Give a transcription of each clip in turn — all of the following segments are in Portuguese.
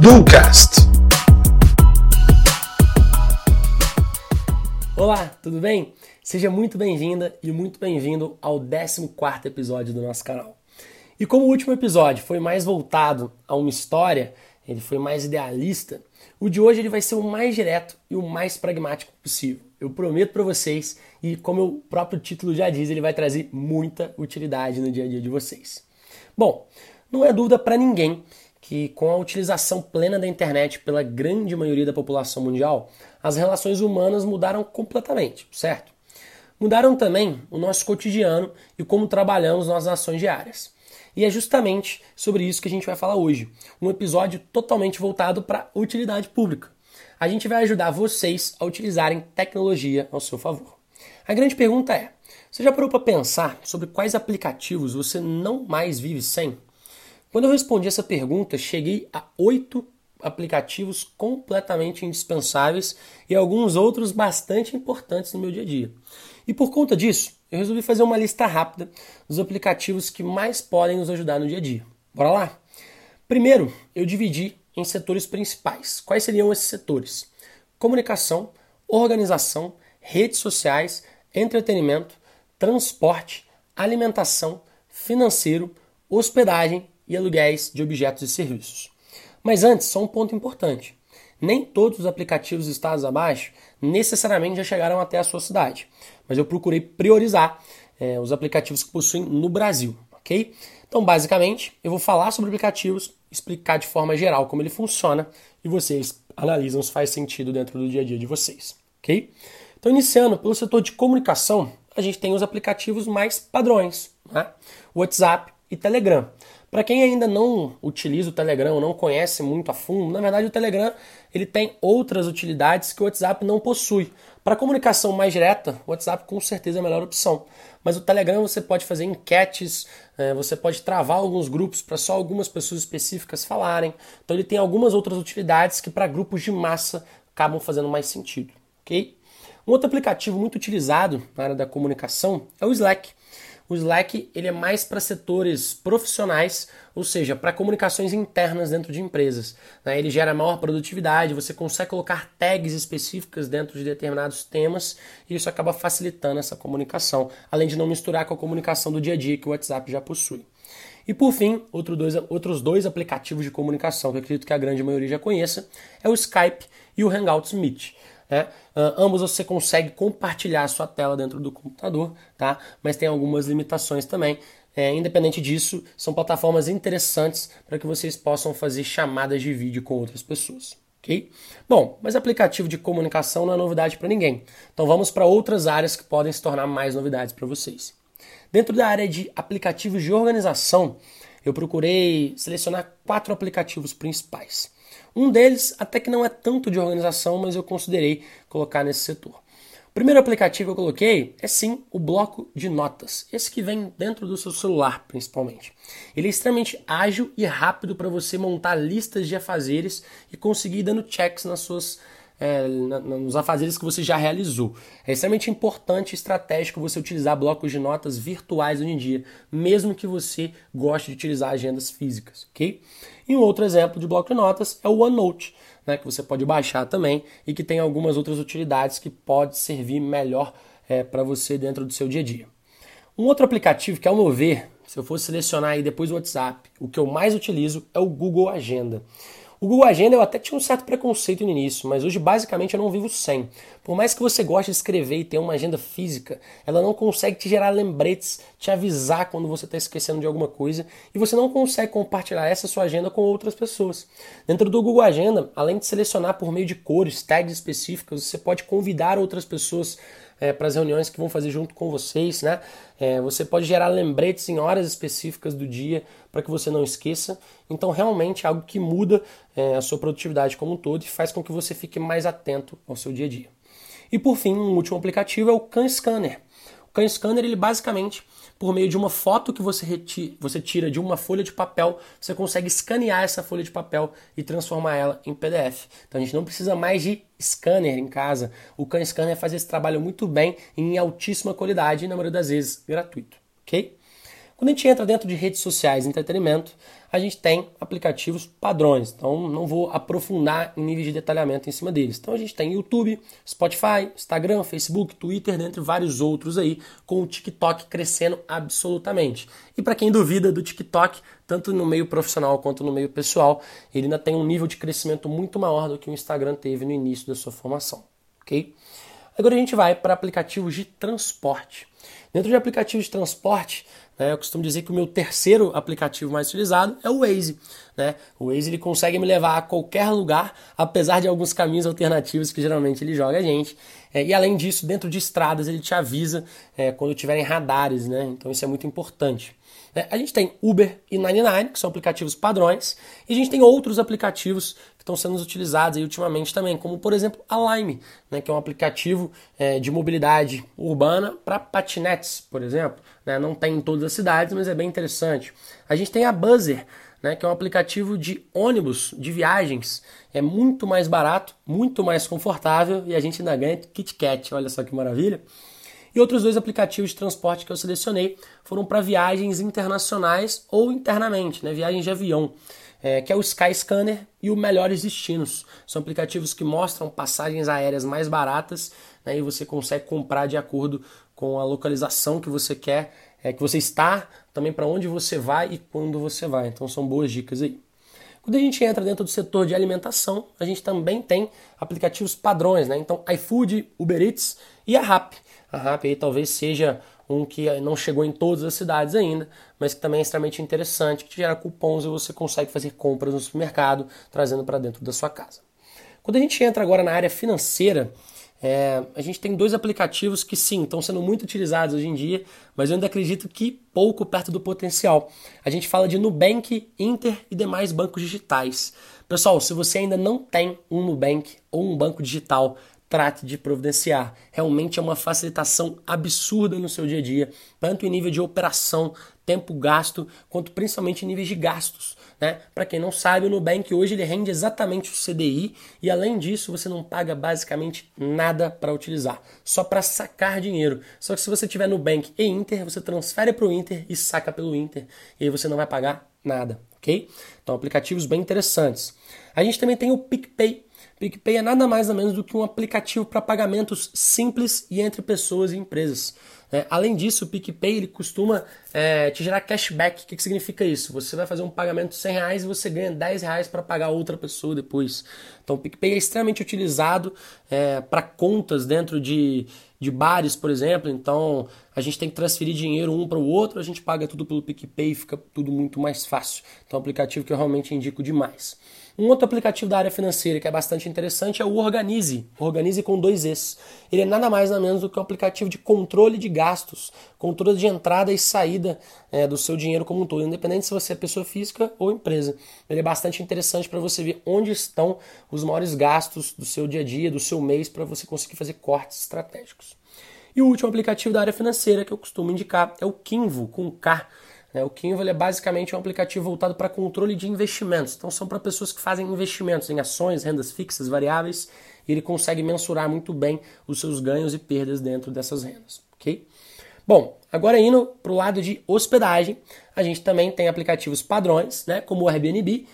Ducast. Olá, tudo bem? Seja muito bem-vinda e muito bem-vindo ao 14 episódio do nosso canal. E como o último episódio foi mais voltado a uma história, ele foi mais idealista, o de hoje ele vai ser o mais direto e o mais pragmático possível. Eu prometo para vocês e como o próprio título já diz, ele vai trazer muita utilidade no dia a dia de vocês. Bom, não é dúvida para ninguém que com a utilização plena da internet pela grande maioria da população mundial, as relações humanas mudaram completamente, certo? Mudaram também o nosso cotidiano e como trabalhamos nas ações diárias. E é justamente sobre isso que a gente vai falar hoje. Um episódio totalmente voltado para utilidade pública. A gente vai ajudar vocês a utilizarem tecnologia ao seu favor. A grande pergunta é: você já parou para pensar sobre quais aplicativos você não mais vive sem? Quando eu respondi essa pergunta, cheguei a oito aplicativos completamente indispensáveis e alguns outros bastante importantes no meu dia a dia. E por conta disso, eu resolvi fazer uma lista rápida dos aplicativos que mais podem nos ajudar no dia a dia. Bora lá? Primeiro, eu dividi em setores principais. Quais seriam esses setores? Comunicação, organização, redes sociais, entretenimento, transporte, alimentação, financeiro, hospedagem e aluguéis de objetos e serviços. Mas antes, só um ponto importante. Nem todos os aplicativos listados abaixo necessariamente já chegaram até a sua cidade, mas eu procurei priorizar é, os aplicativos que possuem no Brasil, ok? Então, basicamente, eu vou falar sobre aplicativos, explicar de forma geral como ele funciona e vocês analisam se faz sentido dentro do dia a dia de vocês, ok? Então, iniciando pelo setor de comunicação, a gente tem os aplicativos mais padrões, né? WhatsApp e Telegram. Para quem ainda não utiliza o Telegram, não conhece muito a fundo, na verdade o Telegram ele tem outras utilidades que o WhatsApp não possui. Para comunicação mais direta, o WhatsApp com certeza é a melhor opção. Mas o Telegram você pode fazer enquetes, é, você pode travar alguns grupos para só algumas pessoas específicas falarem. Então ele tem algumas outras utilidades que para grupos de massa acabam fazendo mais sentido, ok? Um outro aplicativo muito utilizado na área da comunicação é o Slack. O Slack ele é mais para setores profissionais, ou seja, para comunicações internas dentro de empresas. Né? Ele gera maior produtividade, você consegue colocar tags específicas dentro de determinados temas e isso acaba facilitando essa comunicação, além de não misturar com a comunicação do dia a dia que o WhatsApp já possui. E por fim, outro dois, outros dois aplicativos de comunicação que eu acredito que a grande maioria já conheça é o Skype e o Hangouts Meet. Né? Uh, ambos você consegue compartilhar a sua tela dentro do computador, tá? mas tem algumas limitações também. É, independente disso, são plataformas interessantes para que vocês possam fazer chamadas de vídeo com outras pessoas. ok? Bom, mas aplicativo de comunicação não é novidade para ninguém. Então vamos para outras áreas que podem se tornar mais novidades para vocês. Dentro da área de aplicativos de organização, eu procurei selecionar quatro aplicativos principais. Um deles até que não é tanto de organização, mas eu considerei colocar nesse setor. O primeiro aplicativo que eu coloquei é sim o bloco de notas, esse que vem dentro do seu celular principalmente. Ele é extremamente ágil e rápido para você montar listas de afazeres e conseguir ir dando checks nas suas é, nos afazeres que você já realizou. É extremamente importante e estratégico você utilizar blocos de notas virtuais hoje em dia, mesmo que você goste de utilizar agendas físicas, ok? E um outro exemplo de bloco de notas é o OneNote, né, que você pode baixar também e que tem algumas outras utilidades que pode servir melhor é, para você dentro do seu dia a dia. Um outro aplicativo que, ao meu ver, se eu fosse selecionar aí depois o WhatsApp, o que eu mais utilizo é o Google Agenda. O Google Agenda eu até tinha um certo preconceito no início, mas hoje basicamente eu não vivo sem. Por mais que você goste de escrever e ter uma agenda física, ela não consegue te gerar lembretes, te avisar quando você está esquecendo de alguma coisa e você não consegue compartilhar essa sua agenda com outras pessoas. Dentro do Google Agenda, além de selecionar por meio de cores, tags específicas, você pode convidar outras pessoas é, para as reuniões que vão fazer junto com vocês, né? É, você pode gerar lembretes em horas específicas do dia para que você não esqueça. Então, realmente é algo que muda é, a sua produtividade como um todo e faz com que você fique mais atento ao seu dia a dia. E por fim, um último aplicativo é o Can Scanner. O Can Scanner, ele basicamente por meio de uma foto que você, você tira de uma folha de papel, você consegue escanear essa folha de papel e transformar ela em PDF. Então a gente não precisa mais de scanner em casa. O Can Scanner faz esse trabalho muito bem em altíssima qualidade e na maioria das vezes gratuito, ok? Quando a gente entra dentro de redes sociais e entretenimento, a gente tem aplicativos padrões. Então não vou aprofundar em níveis de detalhamento em cima deles. Então a gente tem YouTube, Spotify, Instagram, Facebook, Twitter, dentre vários outros aí, com o TikTok crescendo absolutamente. E para quem duvida do TikTok, tanto no meio profissional quanto no meio pessoal, ele ainda tem um nível de crescimento muito maior do que o Instagram teve no início da sua formação, ok? Agora a gente vai para aplicativos de transporte. Dentro de aplicativos de transporte, né, eu costumo dizer que o meu terceiro aplicativo mais utilizado é o Waze. Né? O Waze ele consegue me levar a qualquer lugar, apesar de alguns caminhos alternativos que geralmente ele joga a gente. É, e além disso, dentro de estradas ele te avisa é, quando tiverem radares, né? então isso é muito importante. É, a gente tem Uber e 99, que são aplicativos padrões, e a gente tem outros aplicativos que estão sendo utilizados ultimamente também, como por exemplo a Lime, né, que é um aplicativo é, de mobilidade urbana para patinetes, por exemplo. Né, não tem em todas as cidades, mas é bem interessante. A gente tem a Buzzer, né, que é um aplicativo de ônibus, de viagens. É muito mais barato, muito mais confortável e a gente ainda ganha KitKat. Olha só que maravilha. E outros dois aplicativos de transporte que eu selecionei foram para viagens internacionais ou internamente, né, viagens de avião, é, que é o Skyscanner e o Melhores Destinos. São aplicativos que mostram passagens aéreas mais baratas né, e você consegue comprar de acordo com a localização que você quer, é, que você está, também para onde você vai e quando você vai. Então são boas dicas aí. Quando a gente entra dentro do setor de alimentação, a gente também tem aplicativos padrões, né? Então iFood, Uber Eats e a Rappi. A Rappi aí talvez seja um que não chegou em todas as cidades ainda, mas que também é extremamente interessante, que gera cupons e você consegue fazer compras no supermercado, trazendo para dentro da sua casa. Quando a gente entra agora na área financeira, é, a gente tem dois aplicativos que sim, estão sendo muito utilizados hoje em dia, mas eu ainda acredito que pouco perto do potencial. A gente fala de Nubank, Inter e demais bancos digitais. Pessoal, se você ainda não tem um Nubank ou um banco digital, trate de providenciar. Realmente é uma facilitação absurda no seu dia a dia, tanto em nível de operação, tempo gasto, quanto principalmente em níveis de gastos. Né? Para quem não sabe, o Nubank hoje ele rende exatamente o CDI e além disso você não paga basicamente nada para utilizar, só para sacar dinheiro. Só que se você tiver Nubank e Inter, você transfere para o Inter e saca pelo Inter e aí você não vai pagar nada, ok? Então aplicativos bem interessantes. A gente também tem o PicPay, PicPay é nada mais ou menos do que um aplicativo para pagamentos simples e entre pessoas e empresas. É, além disso, o PicPay ele costuma é, te gerar cashback. O que, que, significa isso? Você vai fazer um pagamento de 100 reais e você ganha 10 reais para pagar outra pessoa depois. Então, o PicPay é extremamente utilizado é, para contas dentro de, de bares, por exemplo. Então, a gente tem que transferir dinheiro um para o outro, a gente paga tudo pelo PicPay e fica tudo muito mais fácil. Então, é um aplicativo que eu realmente indico demais. Um outro aplicativo da área financeira que é bastante interessante é o Organize. Organize com dois Es. Ele é nada mais nada menos do que um aplicativo de controle de gastos, controle de entrada e saída é, do seu dinheiro como um todo, independente se você é pessoa física ou empresa. Ele é bastante interessante para você ver onde estão os maiores gastos do seu dia a dia, do seu mês, para você conseguir fazer cortes estratégicos. E o último aplicativo da área financeira que eu costumo indicar é o Kinvo, com K né? O Kinvo é basicamente um aplicativo voltado para controle de investimentos. Então são para pessoas que fazem investimentos em ações, rendas fixas, variáveis, e ele consegue mensurar muito bem os seus ganhos e perdas dentro dessas rendas. Ok? Bom, agora indo para o lado de hospedagem, a gente também tem aplicativos padrões, né, como o Airbnb,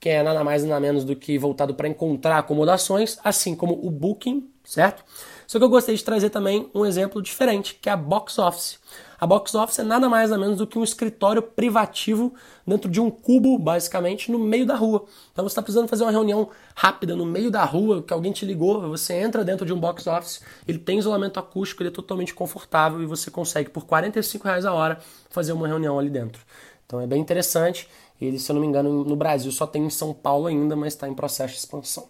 que é nada mais nada menos do que voltado para encontrar acomodações, assim como o Booking, certo? Só que eu gostaria de trazer também um exemplo diferente, que é a Box Office. A box office é nada mais nada menos do que um escritório privativo dentro de um cubo, basicamente, no meio da rua. Então você está precisando fazer uma reunião rápida no meio da rua, que alguém te ligou, você entra dentro de um box office, ele tem isolamento acústico, ele é totalmente confortável e você consegue, por 45 reais a hora, fazer uma reunião ali dentro. Então é bem interessante. Ele, se eu não me engano, no Brasil só tem em São Paulo ainda, mas está em processo de expansão.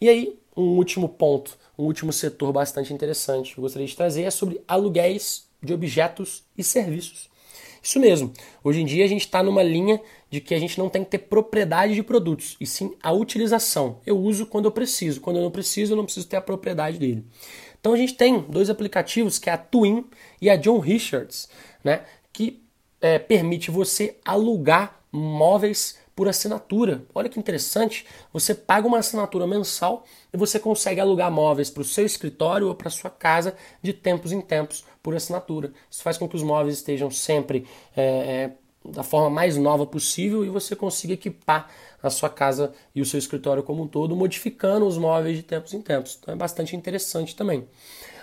E aí, um último ponto, um último setor bastante interessante que eu gostaria de trazer é sobre aluguéis de objetos e serviços. Isso mesmo. Hoje em dia a gente está numa linha de que a gente não tem que ter propriedade de produtos, e sim a utilização. Eu uso quando eu preciso. Quando eu não preciso, eu não preciso ter a propriedade dele. Então a gente tem dois aplicativos, que é a Twin e a John Richards, né, que é, permite você alugar móveis por assinatura. Olha que interessante, você paga uma assinatura mensal e você consegue alugar móveis para o seu escritório ou para sua casa de tempos em tempos por assinatura. Isso faz com que os móveis estejam sempre é, é, da forma mais nova possível e você consiga equipar a sua casa e o seu escritório como um todo, modificando os móveis de tempos em tempos. Então é bastante interessante também.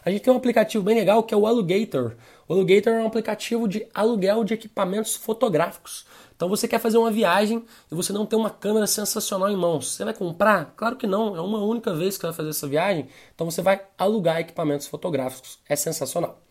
A gente tem um aplicativo bem legal que é o Alugator. O Alugator é um aplicativo de aluguel de equipamentos fotográficos. Então você quer fazer uma viagem e você não tem uma câmera sensacional em mãos. Você vai comprar? Claro que não, é uma única vez que você vai fazer essa viagem. Então você vai alugar equipamentos fotográficos. É sensacional.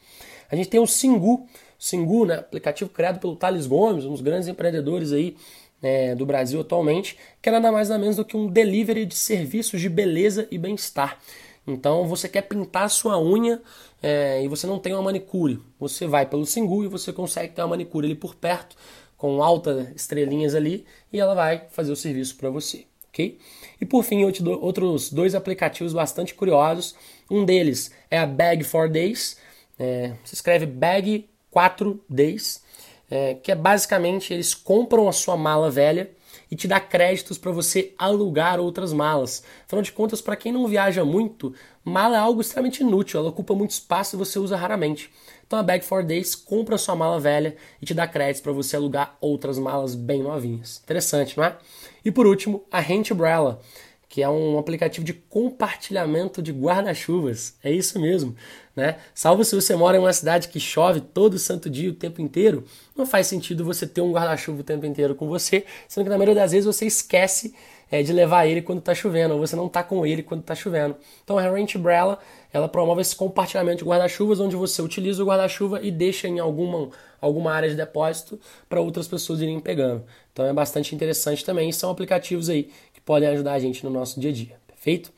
A gente tem o Singu, Singu, né, aplicativo criado pelo Thales Gomes, um dos grandes empreendedores aí é, do Brasil atualmente, que é nada mais nada menos do que um delivery de serviços de beleza e bem-estar. Então você quer pintar a sua unha é, e você não tem uma manicure. Você vai pelo Singu e você consegue ter uma manicure ali por perto com altas estrelinhas ali e ela vai fazer o serviço para você, ok? E por fim, outros dois aplicativos bastante curiosos. Um deles é a Bag 4 Days, é, se escreve Bag 4 Days, é, que é basicamente eles compram a sua mala velha e te dá créditos para você alugar outras malas. Afinal de contas, para quem não viaja muito, mala é algo extremamente inútil, ela ocupa muito espaço e você usa raramente. Então a Bag 4 Days compra sua mala velha e te dá créditos para você alugar outras malas bem novinhas. Interessante, não é? E por último, a Rent Umbrella, que é um aplicativo de compartilhamento de guarda-chuvas. É isso mesmo, né? Salvo se você mora em uma cidade que chove todo santo dia o tempo inteiro, não faz sentido você ter um guarda-chuva o tempo inteiro com você, sendo que na maioria das vezes você esquece é, de levar ele quando está chovendo, ou você não está com ele quando está chovendo. Então a Rent Umbrella ela promove esse compartilhamento de guarda-chuvas, onde você utiliza o guarda-chuva e deixa em alguma, alguma área de depósito para outras pessoas irem pegando. Então é bastante interessante também. São aplicativos aí podem ajudar a gente no nosso dia a dia. Perfeito?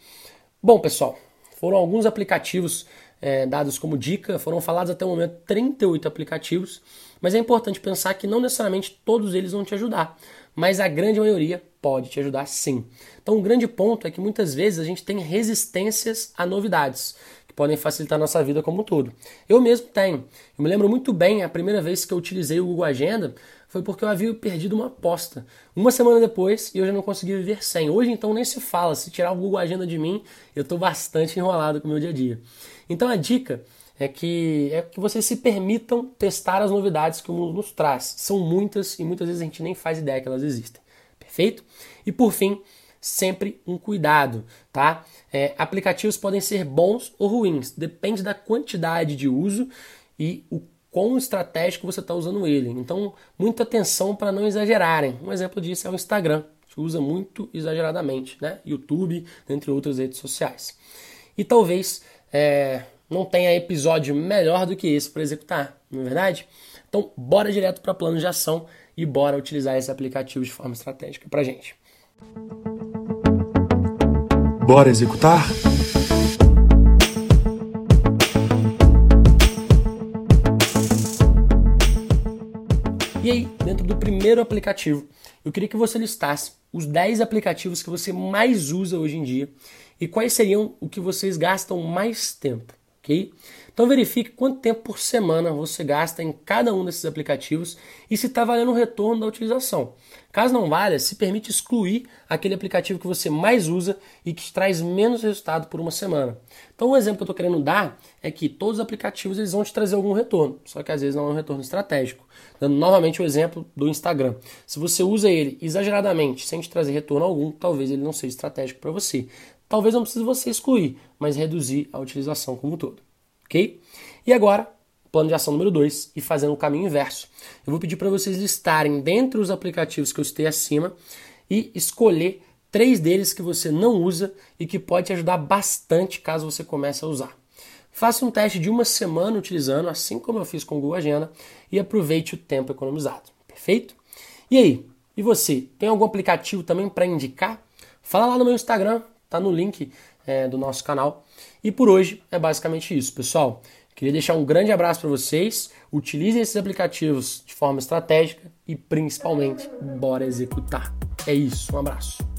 Bom, pessoal, foram alguns aplicativos é, dados como dica, foram falados até o momento 38 aplicativos, mas é importante pensar que não necessariamente todos eles vão te ajudar, mas a grande maioria pode te ajudar sim. Então, o grande ponto é que muitas vezes a gente tem resistências a novidades que podem facilitar a nossa vida como um todo. Eu mesmo tenho. Eu me lembro muito bem a primeira vez que eu utilizei o Google Agenda foi porque eu havia perdido uma aposta. Uma semana depois e eu já não consegui viver sem. Hoje então nem se fala. Se tirar o Google Agenda de mim, eu estou bastante enrolado com o meu dia a dia. Então a dica é que, é que vocês se permitam testar as novidades que o mundo nos traz. São muitas e muitas vezes a gente nem faz ideia que elas existem. Perfeito? E por fim, sempre um cuidado, tá? É, aplicativos podem ser bons ou ruins, depende da quantidade de uso e o quão estratégico você está usando ele. Então, muita atenção para não exagerarem. Um exemplo disso é o Instagram, que usa muito exageradamente, né? YouTube, entre outras redes sociais. E talvez é, não tenha episódio melhor do que esse para executar, não é verdade? Então, bora direto para plano de ação e bora utilizar esse aplicativo de forma estratégica para gente. Bora executar? E aí, dentro do primeiro aplicativo, eu queria que você listasse os 10 aplicativos que você mais usa hoje em dia e quais seriam o que vocês gastam mais tempo, ok? Então verifique quanto tempo por semana você gasta em cada um desses aplicativos e se está valendo o retorno da utilização. Caso não valha, se permite excluir aquele aplicativo que você mais usa e que traz menos resultado por uma semana. Então, um exemplo que eu estou querendo dar é que todos os aplicativos eles vão te trazer algum retorno, só que às vezes não é um retorno estratégico. Dando novamente o exemplo do Instagram. Se você usa ele exageradamente, sem te trazer retorno algum, talvez ele não seja estratégico para você. Talvez não precise você excluir, mas reduzir a utilização como um todo. Ok? E agora, plano de ação número 2 e fazendo o caminho inverso. Eu vou pedir para vocês listarem dentre os aplicativos que eu citei acima e escolher três deles que você não usa e que pode te ajudar bastante caso você comece a usar. Faça um teste de uma semana utilizando, assim como eu fiz com o Google Agenda, e aproveite o tempo economizado. Perfeito? E aí? E você? Tem algum aplicativo também para indicar? Fala lá no meu Instagram, tá no link é, do nosso canal. E por hoje é basicamente isso, pessoal. Queria deixar um grande abraço para vocês. Utilizem esses aplicativos de forma estratégica e principalmente bora executar. É isso, um abraço.